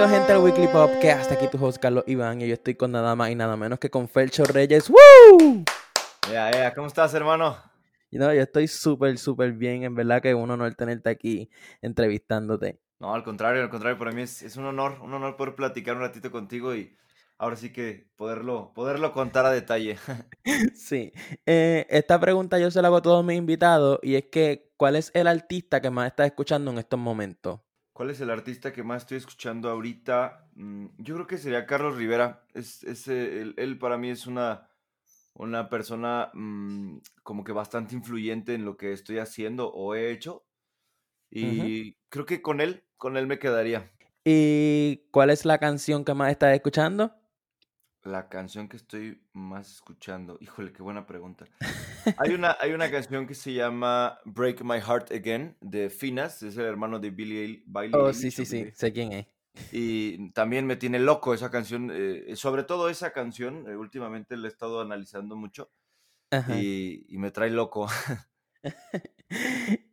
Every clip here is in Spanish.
Bienvenidos gente al Weekly Pop, que hasta aquí tu host Carlos Iván y yo estoy con nada más y nada menos que con Felcho Reyes. ¡Woo! Ya, ya, ¿cómo estás, hermano? No, yo estoy súper, súper bien. En verdad que es un honor tenerte aquí entrevistándote. No, al contrario, al contrario, para mí es, es un honor, un honor poder platicar un ratito contigo y ahora sí que poderlo, poderlo contar a detalle. Sí. Eh, esta pregunta yo se la hago a todos mis invitados y es que, ¿cuál es el artista que más estás escuchando en estos momentos? ¿Cuál es el artista que más estoy escuchando ahorita? Mm, Yo creo que sería Carlos Rivera. Es, es, eh, él, él para mí es una, una persona mm, como que bastante influyente en lo que estoy haciendo o he hecho. Y creo que con él, con él me quedaría. ¿Y cuál es la canción que más estás escuchando? La canción que estoy más escuchando. Híjole, qué buena pregunta. Hay una, hay una canción que se llama Break My Heart Again de Finas, es el hermano de Billy, Billie Oh, sí, sí, sí, sé quién es. Y también me tiene loco esa canción, eh, sobre todo esa canción, eh, últimamente la he estado analizando mucho y, y me trae loco.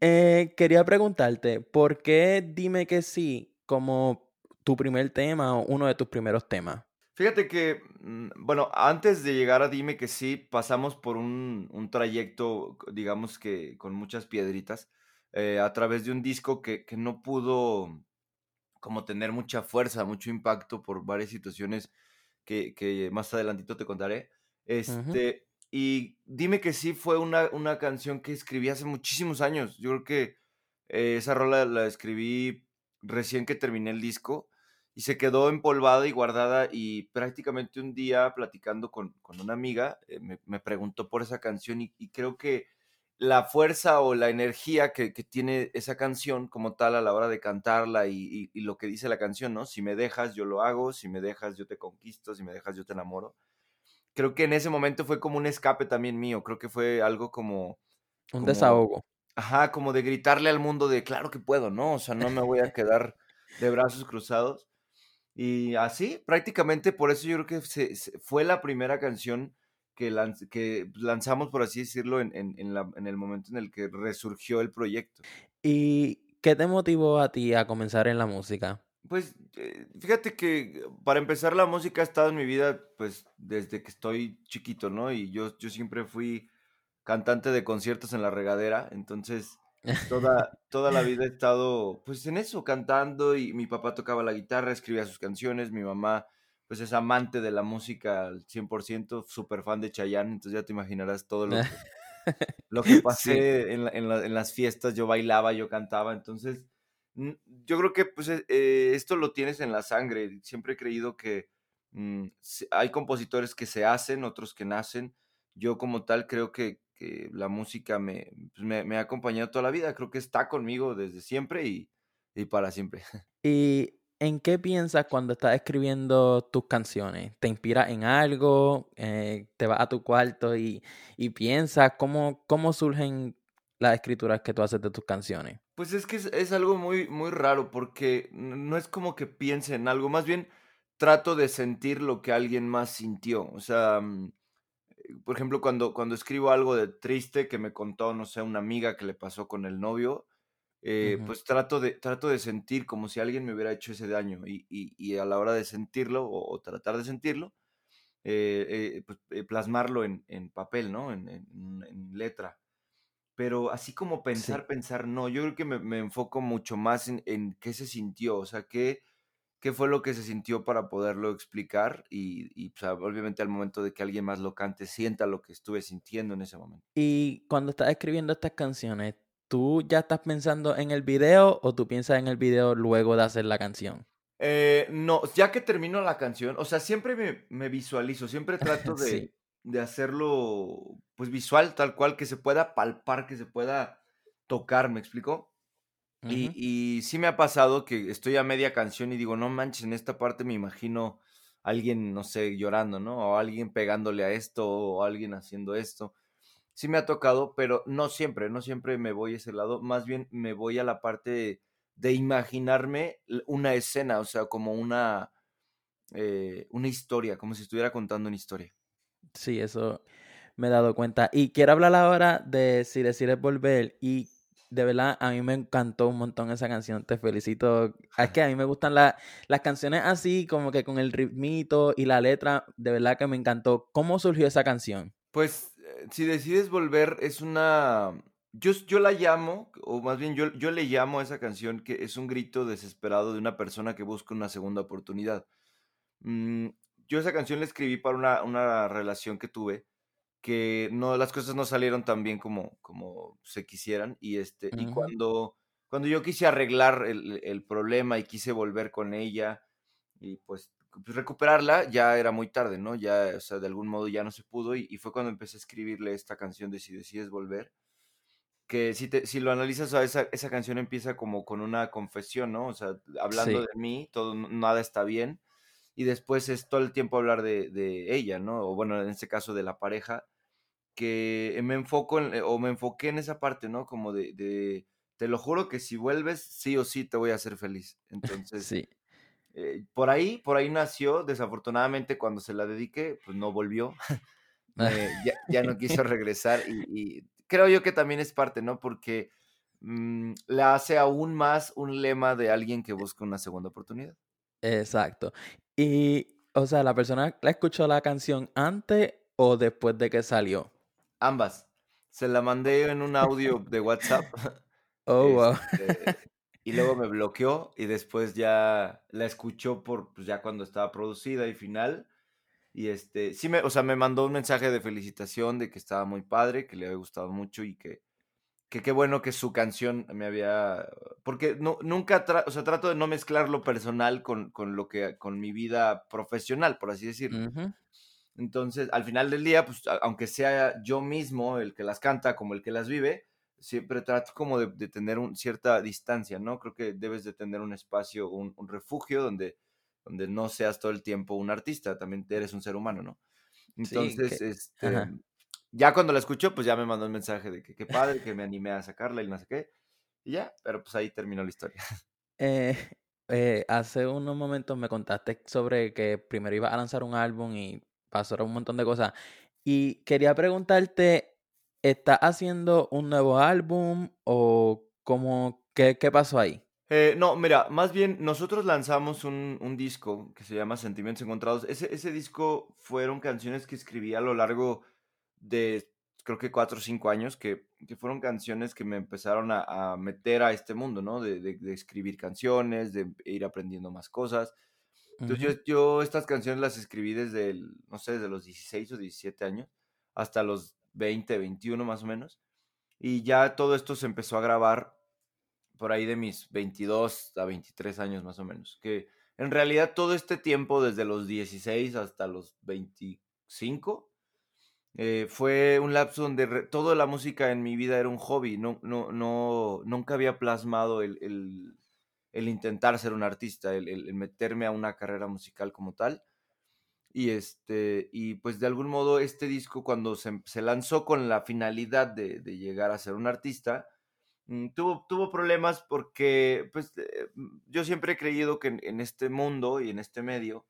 Eh, quería preguntarte, ¿por qué dime que sí como tu primer tema o uno de tus primeros temas? Fíjate que, mm, bueno, antes de llegar a Dime que sí, pasamos por un, un trayecto, digamos que con muchas piedritas, eh, a través de un disco que, que no pudo como tener mucha fuerza, mucho impacto por varias situaciones que, que más adelantito te contaré. Este, y Dime que sí fue una, una canción que escribí hace muchísimos años. Yo creo que eh, esa rola la escribí recién que terminé el disco y se quedó empolvada y guardada y prácticamente un día platicando con, con una amiga eh, me, me preguntó por esa canción y, y creo que la fuerza o la energía que, que tiene esa canción como tal a la hora de cantarla y, y- y lo que dice la canción, ¿no? Si me dejas, yo lo hago, si me dejas, yo te conquisto, si me dejas, yo te enamoro. Creo que en ese momento fue como un escape también mío, creo que fue algo como, Un como, desahogo. ajá, como de gritarle al mundo de, claro que puedo, ¿no? O sea, no me voy a quedar de brazos cruzados. Y así, prácticamente por eso yo creo que se- se- fue la primera canción que, lanz- que lanzamos, por así decirlo, en, en- en la- en el momento en el que resurgió el proyecto. ¿Y qué te motivó a ti a comenzar en la música? Pues eh, fíjate que para empezar la música ha estado en mi vida pues desde que estoy chiquito, ¿no? Y yo, yo siempre fui cantante de conciertos en la regadera, entonces toda, toda la vida he estado pues en eso, cantando y mi papá tocaba la guitarra, escribía sus canciones, mi mamá pues es amante de la música al 100%, súper fan de Chayanne, entonces ya te imaginarás todo lo que, lo que Sí. pasé en, la- en la- en las fiestas, yo bailaba, yo cantaba, entonces mm, yo creo que pues eh, eh, esto lo tienes en la sangre, siempre he creído que mm, hay compositores que se hacen, otros que nacen, yo como tal creo que, que la música me, pues, me, me ha acompañado toda la vida, creo que está conmigo desde siempre y, y para siempre. ¿Y en qué piensas cuando estás escribiendo tus canciones? ¿Te inspira en algo? Eh, ¿te vas a tu cuarto y, y piensas cómo, cómo surgen las escrituras que tú haces de tus canciones? Pues es que es, es algo muy, muy raro porque no es como que piense en algo, más bien trato de sentir lo que alguien más sintió. O sea, mm, por ejemplo, cuando, cuando escribo algo de triste que me contó, no sé, una amiga que le pasó con el novio, eh, Ujú. pues trato de, trato de sentir como si alguien me hubiera hecho ese daño y, y- y a la hora de sentirlo o, o tratar de sentirlo, eh, eh, pues, eh, plasmarlo en, en papel, ¿no? En, en- en letra. Pero así como Sí. pensar, pensar, no, yo creo que me, me enfoco mucho más en, en qué se sintió, o sea, qué, qué fue lo que se sintió para poderlo explicar y, y, pues, obviamente al momento de que alguien más lo cante, sienta lo que estuve sintiendo en ese momento. Y cuando estás escribiendo estas canciones, ¿tú ya estás pensando en el video o tú piensas en el video luego de hacer la canción? Eh, no, ya que termino la canción, o sea, siempre me, me visualizo, siempre trato Sí. de, de hacerlo, pues visual, tal cual, que se pueda palpar, que se pueda tocar, ¿me explico? Y, sí me ha pasado que estoy a media canción y digo, no manches, en esta parte me imagino a alguien, no sé, llorando, ¿no? O alguien pegándole a esto, o alguien haciendo esto. Sí me ha tocado, pero no siempre, no siempre me voy a ese lado, más bien me voy a la parte de imaginarme una escena, o sea, como una, eh, una historia, como si estuviera contando una historia. Sí, eso me he dado cuenta. Y quiero hablar ahora de si decides volver y de verdad, a mí me encantó un montón esa canción. Te felicito. Es que a mí me gustan las canciones así, como que con el ritmito y la letra. De verdad que me encantó. ¿Cómo surgió esa canción? Pues, eh, si decides volver, es una. Yo, yo la llamo, o más bien yo, yo le llamo a esa canción que es un grito desesperado de una persona que busca una segunda oportunidad. Mm, yo esa canción la escribí para una, una relación que tuve que no, las cosas no salieron tan bien como, como se quisieran. Y, este, y cuando, cuando yo quise arreglar el, el, problema y quise volver con ella y pues, pues, recuperarla, ya era muy tarde, ¿no? Ya, o sea, de algún modo ya no se pudo. Y, y fue cuando empecé a escribirle esta canción de Si decides volver. Que si, te, si lo analizas, esa, esa canción empieza como con una confesión, ¿no? O sea, hablando de mí, todo, nada está bien y después es todo el tiempo hablar de, de, ella, ¿no? O bueno, en este caso de la pareja, que me enfoco en, o me enfoqué en esa parte, ¿no? Como de, de, te lo juro que si vuelves, sí o sí te voy a hacer feliz. Entonces, sí. Eh, por ahí, por ahí nació, desafortunadamente cuando se la dediqué, pues no volvió, eh, ya, ya, no quiso regresar y, y, creo yo que también es parte, ¿no? Porque mmm, le hace aún más un lema de alguien que busca una segunda oportunidad. Exacto. Y, o sea, la persona la escuchó la canción antes o después de que salió. Ambas. Se la mandé en un audio de WhatsApp. Oh, wow. Este, y luego me bloqueó y después ya la escuchó por, pues ya cuando estaba producida y final. Y este, sí me, o sea, me mandó un mensaje de felicitación de que estaba muy padre, que le había gustado mucho y que, que qué bueno que su canción me había... Porque no, nunca, o sea, trato de no mezclar lo personal con, con, lo que, con mi vida profesional, por así decirlo. Entonces, al final del día, pues, aunque sea yo mismo el que las canta como el que las vive, siempre trato como de, de tener un, cierta distancia, ¿no? Creo que debes de tener un espacio, un, un, refugio donde, donde no seas todo el tiempo un artista, también eres un ser humano, ¿no? Entonces, sí, que... este, Ajá ya cuando la escuchó, pues ya me mandó un mensaje de que qué padre, que me animé a sacarla y no sé qué. Y ya, pero pues ahí terminó la historia. Eh, eh, hace unos momentos me contaste sobre que primero iba a lanzar un álbum y pasó un montón de cosas. Y quería preguntarte, ¿estás haciendo un nuevo álbum o cómo, qué, qué pasó ahí? Eh, no, mira, más bien nosotros lanzamos un, un, disco que se llama Sentimientos Encontrados. Ese, ese disco fueron canciones que escribí a lo largo de creo que cuatro o cinco años, que, que, fueron canciones que me empezaron a, a meter a este mundo, ¿no? De, de, de, escribir canciones, de ir aprendiendo más cosas. Entonces uh -huh. yo, yo, estas canciones las escribí desde, el, no sé, desde los 16 o 17 años hasta los 20, 21 más o menos. Y ya todo esto se empezó a grabar por ahí de mis 22 a 23 años más o menos. Que en realidad todo este tiempo, desde los 16 hasta los 25, eh, fue un lapso donde toda la música en mi vida era un hobby. No, no, no, nunca había plasmado el, el, el intentar ser un artista, el, el, meterme a una carrera musical como tal. Y, este, y pues de algún modo este disco cuando se, se lanzó con la finalidad de, de, llegar a ser un artista, mm, tuvo, tuvo problemas porque pues, eh, yo siempre he creído que en, este mundo y en este medio,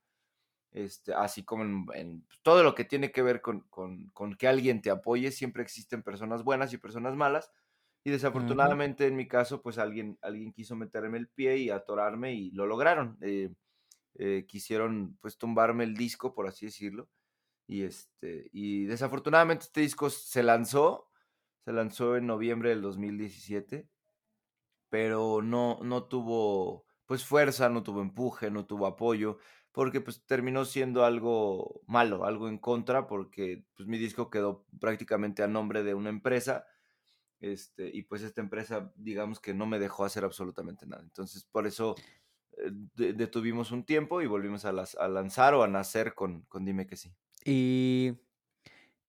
este, así como en, en, todo lo que tiene que ver con, con, con, que alguien te apoye, siempre existen personas buenas y personas malas. Y desafortunadamente uh -huh. en mi caso, pues alguien, alguien quiso meterme el pie y atorarme y lo lograron. Eh, eh, quisieron pues tumbarme el disco, por así decirlo. Y, este, y desafortunadamente este disco se lanzó, se lanzó en noviembre del 2017, pero no, no tuvo pues fuerza, no tuvo empuje, no tuvo apoyo porque pues terminó siendo algo malo, algo en contra, porque pues mi disco quedó prácticamente a nombre de una empresa, este, y pues esta empresa, digamos que no me dejó hacer absolutamente nada. Entonces, por eso eh, detuvimos un tiempo y volvimos a, a, lanzar o a nacer con, con Dime que sí. Y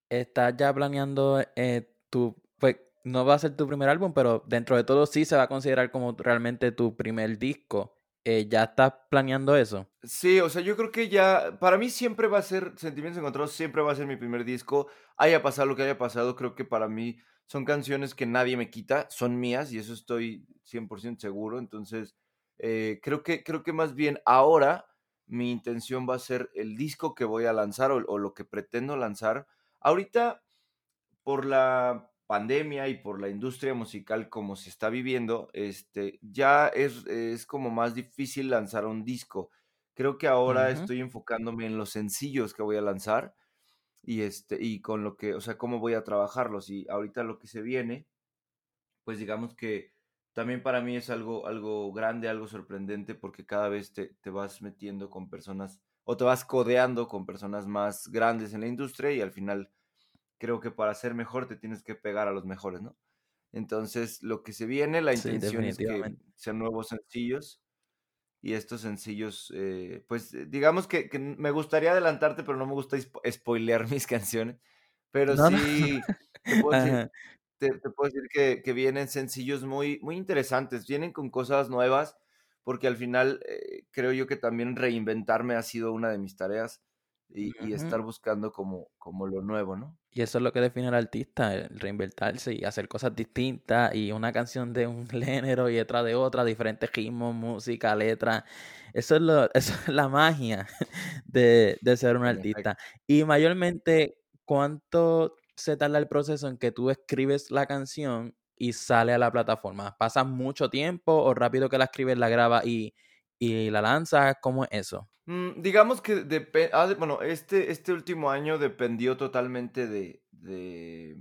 estás ya planeando eh, tu, pues no va a ser tu primer álbum, pero dentro de todo sí se va a considerar como realmente tu primer disco. Eh, ¿ya estás planeando eso? Sí, o sea, yo creo que ya, para mí siempre va a ser, Sentimientos Encontrados siempre va a ser mi primer disco, haya pasado lo que haya pasado, creo que para mí son canciones que nadie me quita, son mías y eso estoy 100% seguro, entonces eh, creo, que, creo que más bien ahora mi intención va a ser el disco que voy a lanzar o, o lo que pretendo lanzar. Ahorita, por la pandemia y por la industria musical como se está viviendo, este, ya es, es como más difícil lanzar un disco. Creo que ahora estoy enfocándome en los sencillos que voy a lanzar y este, y con lo que, o sea, cómo voy a trabajarlos. Y ahorita lo que se viene, pues digamos que también para mí es algo, algo grande, algo sorprendente, porque cada vez te, te vas metiendo con personas o te vas codeando con personas más grandes en la industria y al final creo que para ser mejor te tienes que pegar a los mejores, ¿no? Entonces, lo que se viene, la Sí, intención es que sean nuevos sencillos y estos sencillos, eh, pues eh, digamos que, que me gustaría adelantarte, pero no me gusta spo- spoilear mis canciones, pero No, no. sí te puedo decir, te, te puedo decir que, que vienen sencillos muy, muy interesantes, vienen con cosas nuevas, porque al final eh, creo yo que también reinventarme ha sido una de mis tareas y, estar buscando como, como lo nuevo, ¿no? Y eso es lo que define al artista, el reinventarse y hacer cosas distintas y una canción de un género y otra de otra, diferentes ritmos, música, letra. Eso es lo, eso es la magia de, de ser un artista. Y mayormente, ¿cuánto se tarda el proceso en que tú escribes la canción y sale a la plataforma? ¿Pasa mucho tiempo o rápido que la escribes, la grabas y, y la lanzas? ¿Cómo es eso? Mm, digamos que depe ah, bueno, este este último año dependió totalmente de de,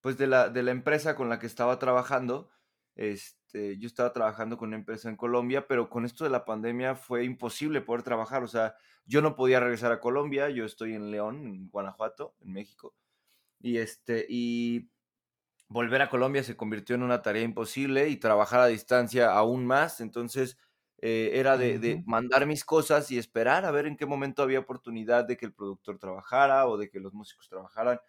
pues, de la de la empresa con la que estaba trabajando. Este, yo estaba trabajando con una empresa en Colombia, pero con esto de la pandemia fue imposible poder trabajar, o sea, yo no podía regresar a Colombia, yo estoy en León, en Guanajuato, en México, y, este, y volver a Colombia se convirtió en una tarea imposible y trabajar a distancia aún más. Entonces, eh, era de, de, mandar mis cosas y esperar a ver en qué momento había oportunidad de que el productor trabajara o de que los músicos trabajaran.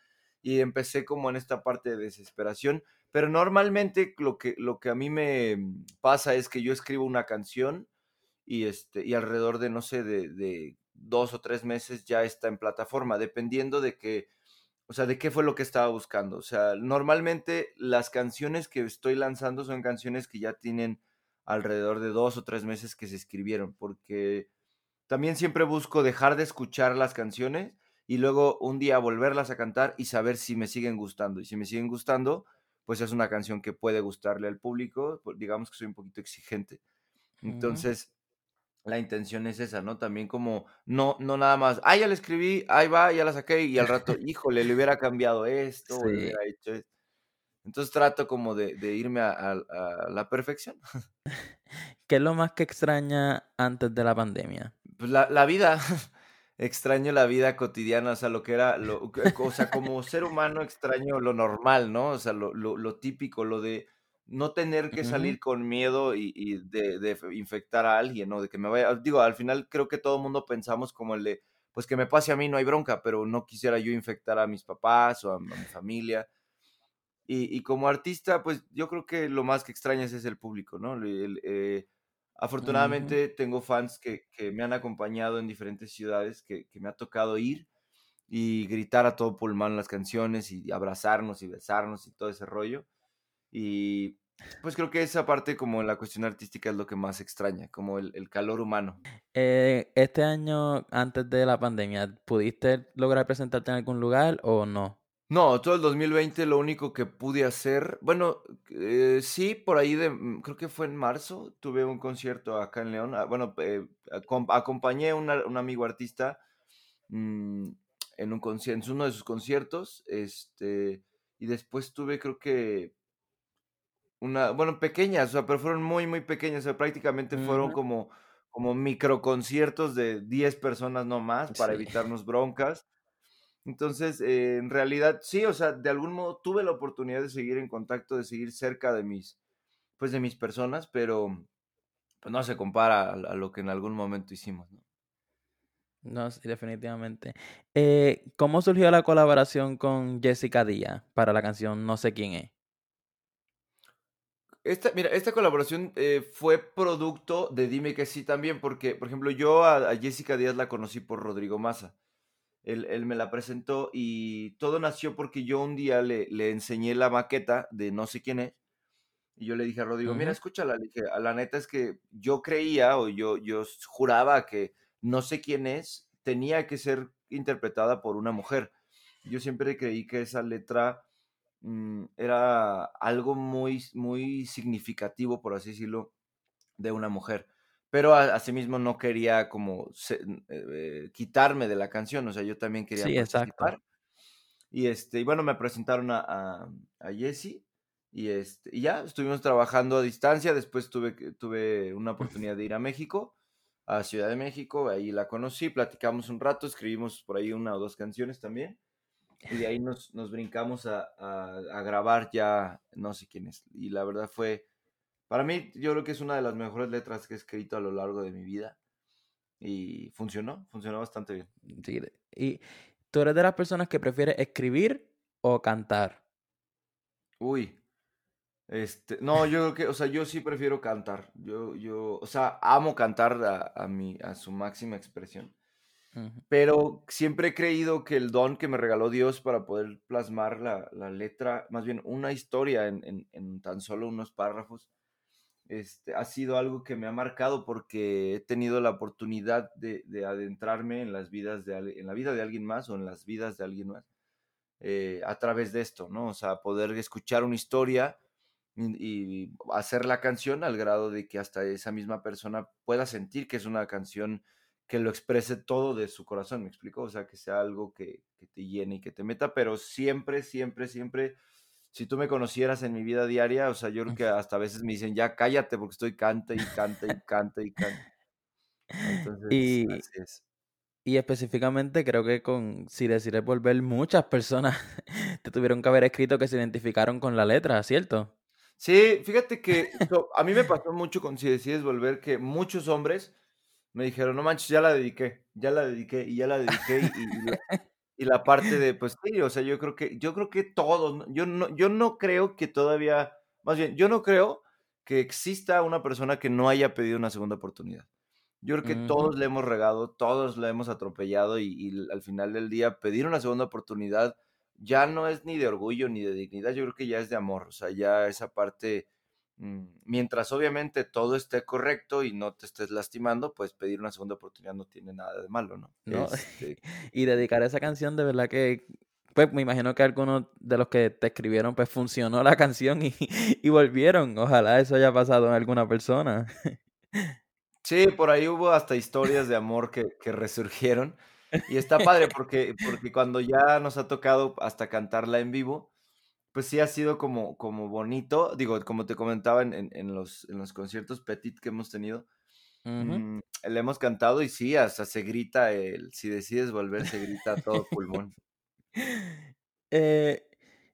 Y empecé como en esta parte de desesperación. Pero normalmente lo que, lo que a mí me pasa es que yo escribo una canción y, este, y alrededor de, no sé, de, de dos o tres meses ya está en plataforma, dependiendo de que o sea, ¿de qué fue lo que estaba buscando? O sea, normalmente las canciones que estoy lanzando son canciones que ya tienen alrededor de dos o tres meses que se escribieron, porque también siempre busco dejar de escuchar las canciones y luego un día volverlas a cantar y saber si me siguen gustando. Y si me siguen gustando, pues es una canción que puede gustarle al público. digamos que soy un poquito exigente. Entonces, la intención es esa, ¿no? También como, no, no nada más, ah, ya la escribí, ahí va, ya la saqué, y al rato, híjole, le hubiera cambiado esto, o le hubiera hecho esto. Entonces trato como de, de irme a, a- a la perfección. ¿Qué es lo más que extraña antes de la pandemia? Pues la, la vida, extraño la vida cotidiana, o sea, lo que era, lo, o sea, como ser humano extraño lo normal, ¿no? O sea, lo, lo, lo típico, lo de no tener que salir con miedo y, y de, infectar a alguien, ¿no? De que me vaya, digo, al final creo que todo el mundo pensamos como el de, pues que me pase a mí no hay bronca, pero no quisiera yo infectar a mis papás o a, a mi familia. Y, y como artista, pues yo creo que lo más que extrañas es el público, ¿no? El- el, eh, afortunadamente tengo fans que, que me han acompañado en diferentes ciudades, que, que me ha tocado ir y gritar a todo pulmón las canciones y abrazarnos y besarnos y todo ese rollo. Y pues creo que esa parte como en la cuestión artística es lo que más extraña, como el, el calor humano. Eh, este año, antes de la pandemia, ¿pudiste lograr presentarte en algún lugar o no? No, todo el 2020 lo único que pude hacer, bueno, eh, sí, por ahí de, mm, creo que fue en marzo, tuve un concierto acá en León. ah, Bueno, eh, acom- acompañé a un amigo artista mm, en, un en uno de sus conciertos, este, y después tuve creo que una, bueno, pequeñas, o sea, pero fueron muy, muy pequeñas, o sea, prácticamente fueron como, como micro conciertos de 10 personas no más para Sí. evitarnos broncas. Entonces, eh, en realidad, sí, o sea, de algún modo tuve la oportunidad de seguir en contacto, de seguir cerca de mis, pues de mis personas, pero pues no se compara a, a lo que en algún momento hicimos, ¿no? No, sí, definitivamente. Eh, ¿cómo surgió la colaboración con Jessica Díaz para la canción No sé quién es? Esta, mira, esta colaboración eh, fue producto de Dime que sí también, porque, por ejemplo, yo a, a Jessica Díaz la conocí por Rodrigo Massa. Él, él me la presentó y todo nació porque yo un día le, le enseñé la maqueta de no sé quién es Y yo le dije a Rodrigo, mira, escúchala. Le dije, a la neta es que yo creía o yo, yo juraba que no sé quién es, tenía que ser interpretada por una mujer. Yo siempre creí que esa letra mm, era algo muy, muy significativo, por así decirlo, de una mujer. Pero asimismo no quería como eh, quitarme de la canción, o sea, yo también quería sí, participar. Y, este, y bueno, me presentaron a, a, a Jesse y, este, y ya estuvimos trabajando a distancia. Después tuve, tuve una oportunidad de ir a México, a Ciudad de México. Ahí la conocí, platicamos un rato, escribimos por ahí una o dos canciones también. Y de ahí nos, nos brincamos a, a, grabar ya no sé quién es. Y la verdad fue, para mí, yo creo que es una de las mejores letras que he escrito a lo largo de mi vida. Y funcionó, funcionó bastante bien. Sí, y ¿Tú eres de las personas que prefiere escribir o cantar? Uy. Este, no, yo creo que, o sea, yo sí prefiero cantar. Yo, yo, o sea, amo cantar a, a, mi, a su máxima expresión. Pero siempre he creído que el don que me regaló Dios para poder plasmar la, la letra, más bien una historia en, en, en, tan solo unos párrafos, este, ha sido algo que me ha marcado porque he tenido la oportunidad de, adentrarme en las vidas de en la vida de alguien más o en las vidas de alguien más eh, a través de esto, ¿no? O sea, poder escuchar una historia y, hacer la canción al grado de que hasta esa misma persona pueda sentir que es una canción que lo exprese todo de su corazón, ¿me explico? O sea, que sea algo que, que te llene y que te meta, pero siempre, siempre, siempre si tú me conocieras en mi vida diaria, o sea, yo creo que hasta a veces me dicen, ya cállate porque estoy canta y canta y canta y canta. Entonces, y, así es. Y específicamente creo que con Si decides volver, muchas personas te tuvieron que haber escrito que se identificaron con la letra, ¿cierto? Sí, fíjate que a mí me pasó mucho con Si decides volver que muchos hombres me dijeron, no manches, ya la dediqué, ya la dediqué y ya la dediqué y, y la parte de, pues sí, o sea, yo creo que, yo creo que todos, yo no, yo no creo que todavía, más bien, yo no creo que exista una persona que no haya pedido una segunda oportunidad. Yo creo que todos le hemos regado, todos le hemos atropellado y, y, al final del día pedir una segunda oportunidad ya no es ni de orgullo ni de dignidad, yo creo que ya es de amor, o sea, ya esa parte mientras obviamente todo esté correcto y no te estés lastimando, pues pedir una segunda oportunidad no tiene nada de malo, ¿no? Este y dedicar esa canción, de verdad que, pues me imagino que algunos de los que te escribieron, pues funcionó la canción y, y volvieron. Ojalá eso haya pasado en alguna persona. Sí, por ahí hubo hasta historias de amor que, que resurgieron. Y está padre porque, porque cuando ya nos ha tocado hasta cantarla en vivo, pues sí ha sido como, como bonito. Digo, como te comentaba en, en, los, en los conciertos petit que hemos tenido, mm, le hemos cantado y sí, hasta se grita el, si decides volver, se grita a todo pulmón. Eh,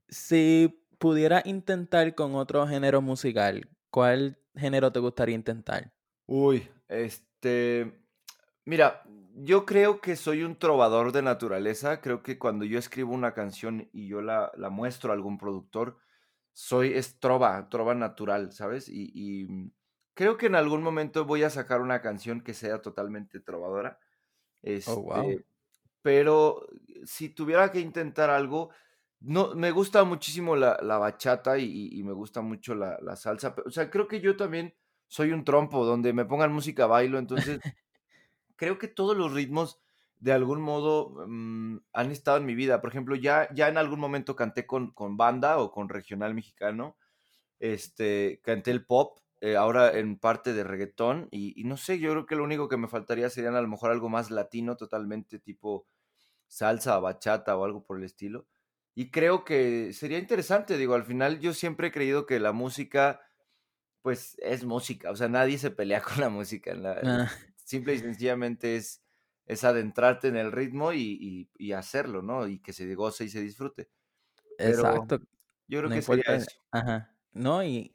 si pudiera intentar con otro género musical, ¿cuál género te gustaría intentar? Uy, este, mira, yo creo que soy un trovador de naturaleza. Creo que cuando yo escribo una canción y yo la, la muestro a algún productor, soy es trova, trova natural, ¿sabes? Y, mm, creo que en algún momento voy a sacar una canción que sea totalmente trovadora. oh, wow. Este, pero si tuviera que intentar algo, no, me gusta muchísimo la, la bachata y, y, me gusta mucho la, la salsa. O sea, creo que yo también soy un trompo, donde me pongan música bailo, entonces creo que todos los ritmos de algún modo mm, han estado en mi vida. Por ejemplo, ya, ya en algún momento canté con, con banda o con regional mexicano. Este, canté el pop, eh, ahora en parte de reggaetón. Y, no sé, yo creo que lo único que me faltaría sería a lo mejor algo más latino, totalmente tipo salsa, bachata o algo por el estilo. Y creo que sería interesante, digo, al final yo siempre he creído que la música, pues es música, o sea, nadie se pelea con la música. La, ah simple y sencillamente es, es adentrarte en el ritmo y, y, hacerlo, ¿no? Y que se goce y se disfrute. Exacto. Yo creo que sería eso. Ajá. No, y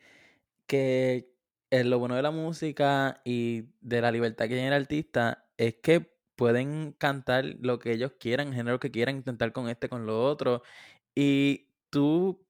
que lo bueno de la música y de la libertad que tiene el artista es que pueden cantar lo que ellos quieran, el género que quieran, intentar con este, con lo otro. Y tú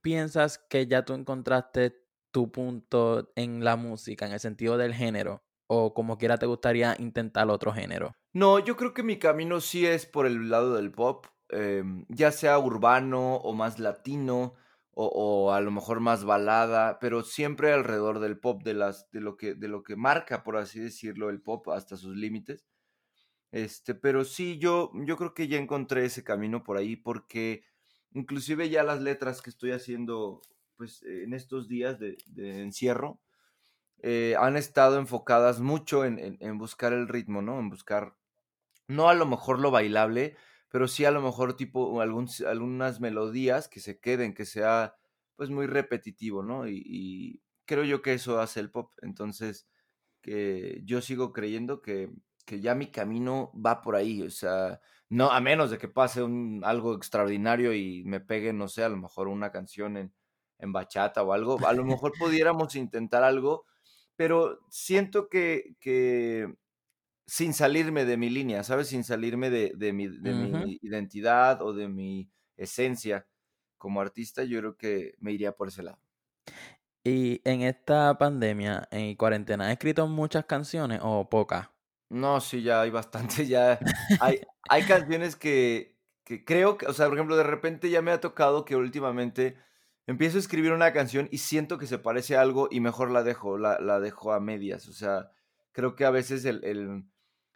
piensas que ya tú encontraste tu punto en la música, en el sentido del género o como quiera te gustaría intentar otro género? No, yo creo que mi camino sí es por el lado del pop, em, ya sea urbano o más latino o, a lo mejor más balada, pero siempre alrededor del pop, de, las, de, lo que, de lo que marca, por así decirlo, el pop hasta sus límites. Este, pero sí, yo, yo creo que ya encontré ese camino por ahí porque inclusive ya las letras que estoy haciendo pues en estos días de, encierro, eh, han estado enfocadas mucho en, buscar el ritmo, ¿no? En buscar, no a lo mejor lo bailable, pero sí a lo mejor tipo algún, algunas melodías que se queden, que sea pues muy repetitivo, ¿no? Y, creo yo que eso hace el pop. Entonces, que yo sigo creyendo que, que ya mi camino va por ahí, o sea, no, a menos de que pase un, algo extraordinario y me pegue, no sé, a lo mejor una canción en, en bachata o algo, a lo mejor pudiéramos intentar algo, pero siento que, que sin salirme de mi línea, ¿sabes? Sin salirme de, de, mi, de mi identidad o de mi esencia como artista, yo creo que me iría por ese lado. Y en esta pandemia, en cuarentena, ¿has escrito muchas canciones o pocas? No, sí, ya hay bastante, ya hay, hay canciones que, que creo que, o sea, por ejemplo, de repente ya me ha tocado que últimamente empiezo a escribir una canción y siento que se parece a algo y mejor la dejo, la, la dejo a medias. O sea, creo que a veces el, el,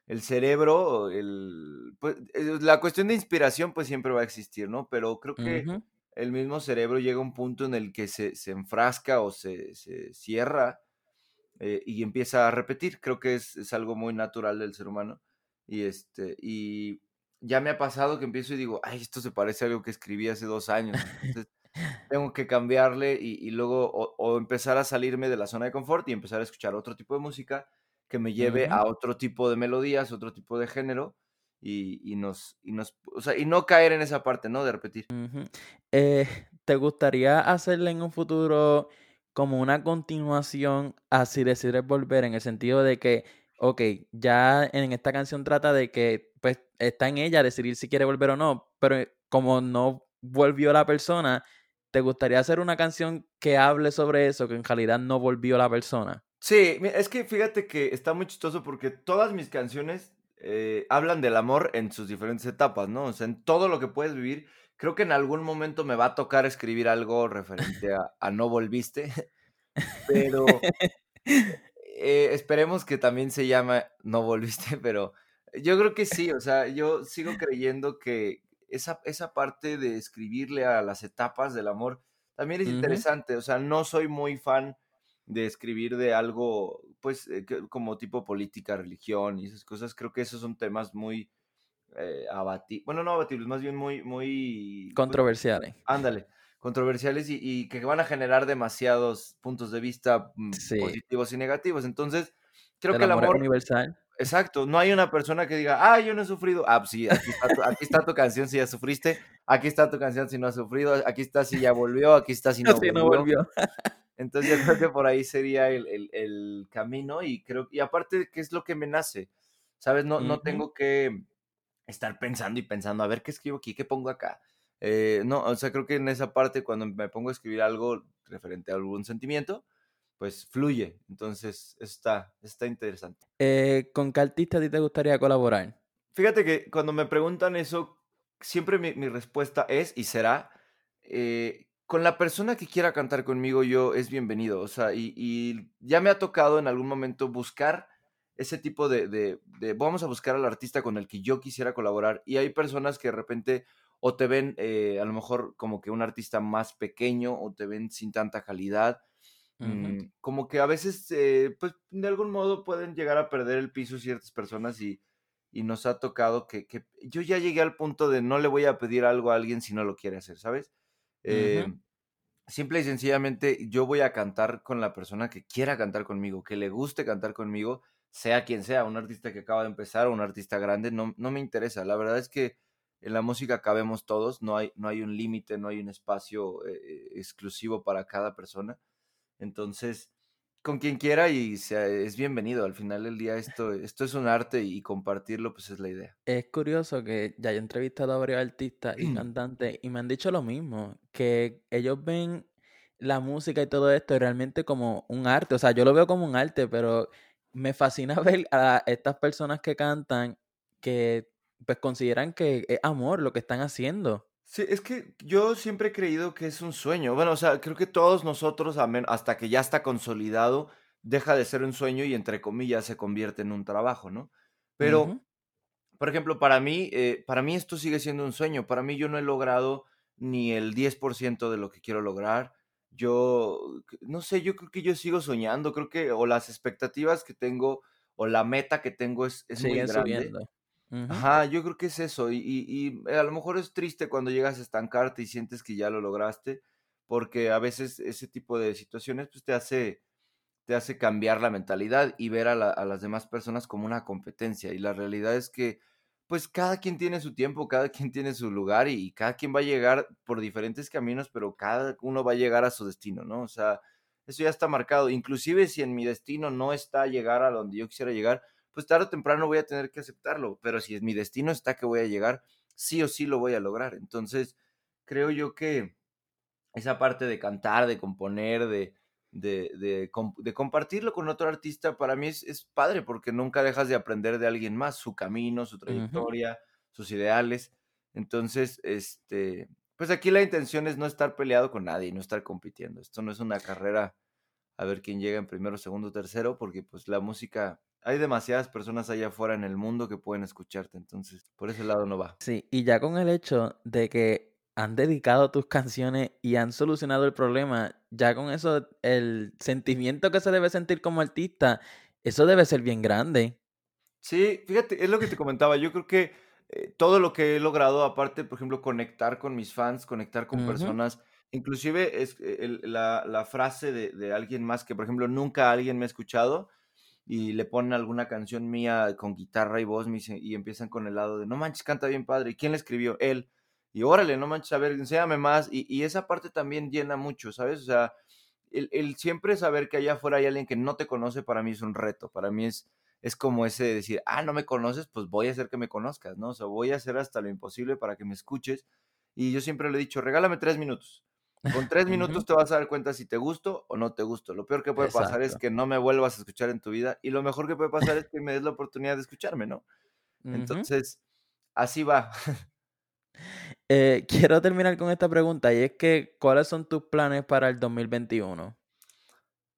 el cerebro, el, pues, eh, la cuestión de inspiración pues siempre va a existir, ¿no? Pero creo que el mismo cerebro llega a un punto en el que se, se enfrasca o se, se cierra eh, y empieza a repetir. Creo que es, es, algo muy natural del ser humano. Y, este, y ya me ha pasado que empiezo y digo, ay, esto se parece a algo que escribí hace dos años. Entonces, tengo que cambiarle y, luego o, empezar a salirme de la zona de confort y empezar a escuchar otro tipo de música que me lleve a otro tipo de melodías, otro tipo de género y, nos, y nos, o sea, y no caer en esa parte, ¿no? De repetir. Eh, ¿Te gustaría hacerle en un futuro como una continuación a si decides volver en el sentido de que, ok, ya en esta canción trata de que pues está en ella decidir si quiere volver o no, pero como no volvió la persona, ¿Te gustaría hacer una canción que hable sobre eso, que en realidad no volvió la persona? Sí, es que fíjate que está muy chistoso porque todas mis canciones eh, hablan del amor en sus diferentes etapas, ¿no? O sea, en todo lo que puedes vivir. Creo que en algún momento me va a tocar escribir algo referente a, No Volviste, pero eh, esperemos que también se llame No Volviste, pero yo creo que sí, o sea, yo sigo creyendo que, esa, esa parte de escribirle a las etapas del amor también es interesante. O sea, no soy muy fan de escribir de algo, pues, eh, como tipo política, religión y esas cosas. Creo que esos son temas muy eh, abatibles. Bueno, no abatibles, más bien muy, muy... Pues, controversiales. ándale, controversiales y, que van a generar demasiados puntos de vista mm, positivos y negativos. Entonces, creo que el amor... universal. Exacto, no hay una persona que diga, ah, yo no he sufrido. Ah, sí, aquí está, tu, canción si ya sufriste, aquí está tu canción si no has sufrido, aquí está si ya volvió, aquí está si no, volvió. Entonces yo creo que por ahí sería el, camino y creo, y aparte, ¿qué es lo que me nace? ¿Sabes? No, no tengo que estar pensando y pensando, a ver qué escribo aquí, qué pongo acá. Eh, no, o sea, creo que en esa parte cuando me pongo a escribir algo referente a algún sentimiento, pues fluye. Entonces, está, está interesante. Eh, ¿Con qué artista a ti te gustaría colaborar? Fíjate que cuando me preguntan eso, siempre mi, respuesta es y será, eh, con la persona que quiera cantar conmigo yo es bienvenido. O sea, y, ya me ha tocado en algún momento buscar ese tipo de, de, vamos a buscar al artista con el que yo quisiera colaborar. Y hay personas que de repente o te ven eh, a lo mejor como que un artista más pequeño o te ven sin tanta calidad Mm, como que a veces, eh, pues de algún modo pueden llegar a perder el piso ciertas personas y, nos ha tocado que, yo ya llegué al punto de no le voy a pedir algo a alguien si no lo quiere hacer, ¿sabes? Eh, simple y sencillamente yo voy a cantar con la persona que quiera cantar conmigo, que le guste cantar conmigo, sea quien sea, un artista que acaba de empezar o un artista grande, no, no me interesa. La verdad es que en la música cabemos todos, no hay, no hay un límite, no hay un espacio eh, exclusivo para cada persona. Entonces, con quien quiera y sea, es bienvenido. Al final del día esto, esto es un arte y compartirlo pues es la idea. Es curioso que ya he entrevistado a varios artistas y cantantes y me han dicho lo mismo, que ellos ven la música y todo esto realmente como un arte. O sea, yo lo veo como un arte, pero me fascina ver a estas personas que cantan que pues consideran que es amor lo que están haciendo. Sí, es que yo siempre he creído que es un sueño. Bueno, o sea, creo que todos nosotros, hasta que ya está consolidado, deja de ser un sueño y entre comillas se convierte en un trabajo, ¿no? Pero, por ejemplo, para mí, eh, para mí esto sigue siendo un sueño. Para mí yo no he logrado ni el 10% de lo que quiero lograr. Yo, no sé, yo creo que yo sigo soñando, creo que, o las expectativas que tengo, o la meta que tengo es, es muy grande. Ajá, yo creo que es eso. Y, y, a lo mejor es triste cuando llegas a estancarte y sientes que ya lo lograste, porque a veces ese tipo de situaciones pues, te hace te hace cambiar la mentalidad y ver a, a, las demás personas como una competencia. Y la realidad es que, pues cada quien tiene su tiempo, cada quien tiene su lugar y, y cada quien va a llegar por diferentes caminos, pero cada uno va a llegar a su destino, ¿no? O sea, eso ya está marcado. Inclusive si en mi destino no está llegar a donde yo quisiera llegar, pues tarde o temprano voy a tener que aceptarlo. Pero si en mi destino está que voy a llegar, sí o sí lo voy a lograr. Entonces, creo yo que esa parte de cantar, de componer, de, de, de, de compartirlo con otro artista, para mí es, es, padre porque nunca dejas de aprender de alguien más, su camino, su trayectoria, sus ideales. Entonces, este, pues aquí la intención es no estar peleado con nadie no estar compitiendo. Esto no es una carrera a ver quién llega en primero, segundo, tercero, porque pues la música, hay demasiadas personas allá afuera en el mundo que pueden escucharte, entonces por ese lado no va. Sí, y ya con el hecho de que han dedicado tus canciones y han solucionado el problema, ya con eso, el sentimiento que se debe sentir como artista, eso debe ser bien grande. Sí, fíjate, es lo que te comentaba, yo creo que eh, todo lo que he logrado, aparte, por ejemplo, conectar con mis fans, conectar con personas, inclusive es eh, la, la, frase de, de, alguien más que, por ejemplo, nunca alguien me ha escuchado y le ponen alguna canción mía con guitarra y voz y empiezan con el lado de, no manches, canta bien padre, ¿y quién le escribió? Él y órale, no manches, a ver, enséñame más. Y, y, esa parte también llena mucho, ¿sabes? O sea, el, el, siempre saber que allá afuera hay alguien que no te conoce, para mí es un reto. Para mí es, es como ese de decir, ah, no me conoces, pues voy a hacer que me conozcas, ¿no? O sea, voy a hacer hasta lo imposible para que me escuches. Y yo siempre le he dicho, regálame tres minutos. Con tres minutos te vas a dar cuenta si te gusto o no te gusto. Lo peor que puede pasar es que no me vuelvas a escuchar en tu vida. Y lo mejor que puede pasar es que me des la oportunidad de escucharme, ¿no? Entonces, así va. Eh, quiero terminar con esta pregunta y es que, ¿cuáles son tus planes para el 2021?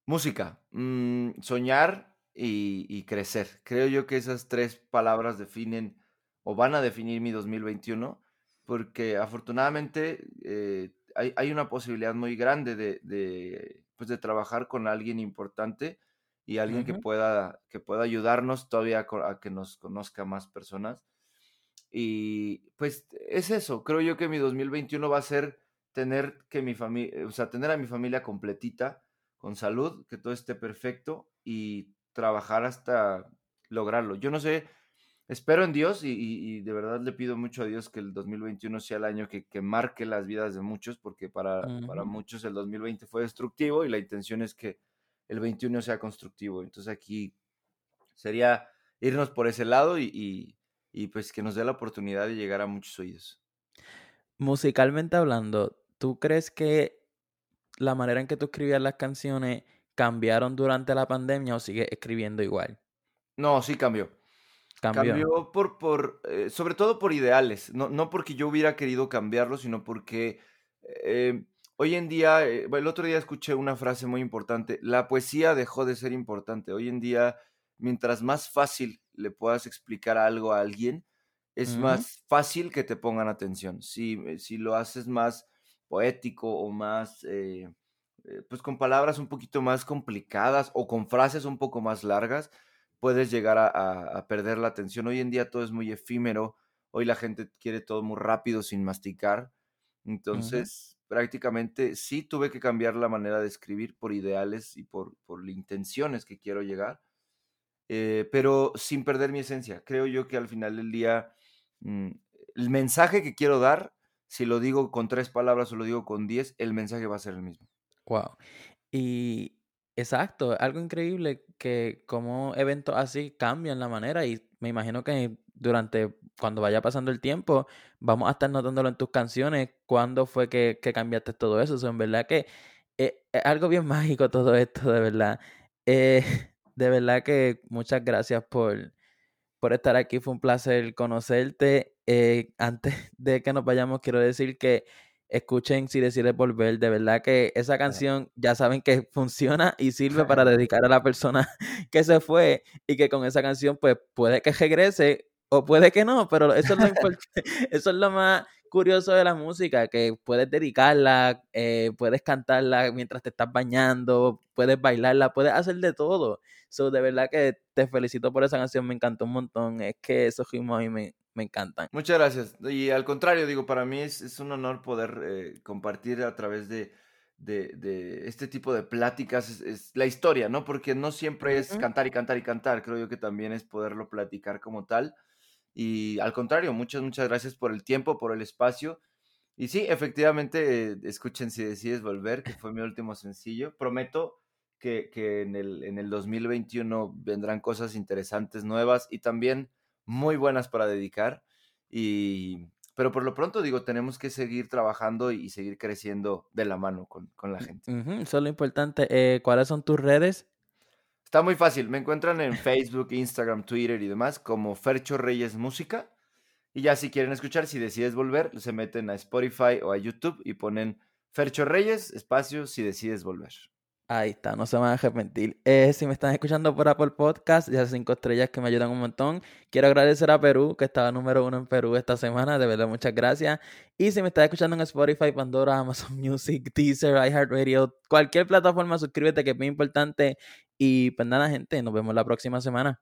Música, mm, soñar y, crecer. Creo yo que esas tres palabras definen o van a definir mi 2021 porque afortunadamente eh, hay, una posibilidad muy grande de, pues de trabajar con alguien importante y alguien que, pueda, que pueda ayudarnos todavía a que nos conozca más personas. Y pues es eso, creo yo que mi 2021 va a ser tener que mi familia, o sea, tener a mi familia completita, con salud, que todo esté perfecto y trabajar hasta lograrlo. Yo no sé, espero en Dios y, de verdad le pido mucho a Dios que el 2021 sea el año que, marque las vidas de muchos, porque para, para muchos el 2020 fue destructivo y la intención es que el 21 sea constructivo. Entonces aquí sería irnos por ese lado y y pues que nos dé la oportunidad de llegar a muchos oídos. Musicalmente hablando, ¿tú crees que la manera en que tú escribías las canciones cambiaron durante la pandemia o sigues escribiendo igual? No, sí cambió. Cambió, por, por eh, sobre todo por ideales, no, no, porque yo hubiera querido cambiarlo, sino porque eh, hoy en día, eh, el otro día escuché una frase muy importante, la poesía dejó de ser importante, hoy en día mientras más fácil le puedas explicar algo a alguien, es más fácil que te pongan atención. Si, si lo haces más poético o más, eh, pues con palabras un poquito más complicadas o con frases un poco más largas, puedes llegar a, perder la atención. Hoy en día todo es muy efímero, hoy la gente quiere todo muy rápido sin masticar. Entonces, prácticamente sí tuve que cambiar la manera de escribir por ideales y por, por intenciones que quiero llegar eh, pero sin perder mi esencia. Creo yo que al final del día, mm, el mensaje que quiero dar, si lo digo con tres palabras o lo digo con diez, el mensaje va a ser el mismo. Wow. Y exacto, algo increíble que como eventos así cambian la manera y me imagino que durante cuando vaya pasando el tiempo vamos a estar notándolo en tus canciones cuándo fue que, cambiaste todo eso. O en verdad que es, algo bien mágico todo esto, de verdad. Eh, de verdad que muchas gracias por, por estar aquí. Fue un placer conocerte. Eh, antes de que nos vayamos, quiero decir que escuchen Si Decides Volver. De verdad que esa canción ya saben que funciona y sirve para dedicar a la persona que se fue y que con esa canción pues puede que regrese o puede que no, pero eso es lo, eso es lo más curioso de la música, que puedes dedicarla, eh, puedes cantarla mientras te estás bañando, puedes bailarla, puedes hacer de todo. So, de verdad que te felicito por esa canción, me encantó un montón. Es que esos ritmos a mí me, me encantan. Muchas gracias. Y al contrario, digo, para mí es, es un honor poder eh, compartir a través de, de, de, este tipo de pláticas es, la historia, ¿no? Porque no siempre es cantar y cantar y cantar, creo yo que también es poderlo platicar como tal. Y al contrario, muchas, muchas gracias por el tiempo, por el espacio. Y sí, efectivamente, eh, escuchen si decides volver, que fue mi último sencillo. Prometo que, que en, el, en el 2021 vendrán cosas interesantes, nuevas y también muy buenas para dedicar. Y, pero por lo pronto, digo, tenemos que seguir trabajando y seguir creciendo de la mano con, con la gente. Eso es lo importante. Eh, ¿Cuáles son tus redes? Está muy fácil. Me encuentran en Facebook, Instagram, Twitter y demás como Fercho Reyes Música. Y ya si quieren escuchar, si decides volver, se meten a Spotify o a YouTube y ponen Fercho Reyes, espacio, si decides volver. Ahí está, no se van a arrepentir. Eh, si me están escuchando por Apple Podcast, ya cinco estrellas que me ayudan un montón. Quiero agradecer a Perú, que estaba número uno en Perú esta semana. De verdad, muchas gracias. Y si me estás escuchando en Spotify, Pandora, Amazon Music, Deezer, iHeartRadio, cualquier plataforma, suscríbete, que es muy importante. Y pues nada, gente, nos vemos la próxima semana.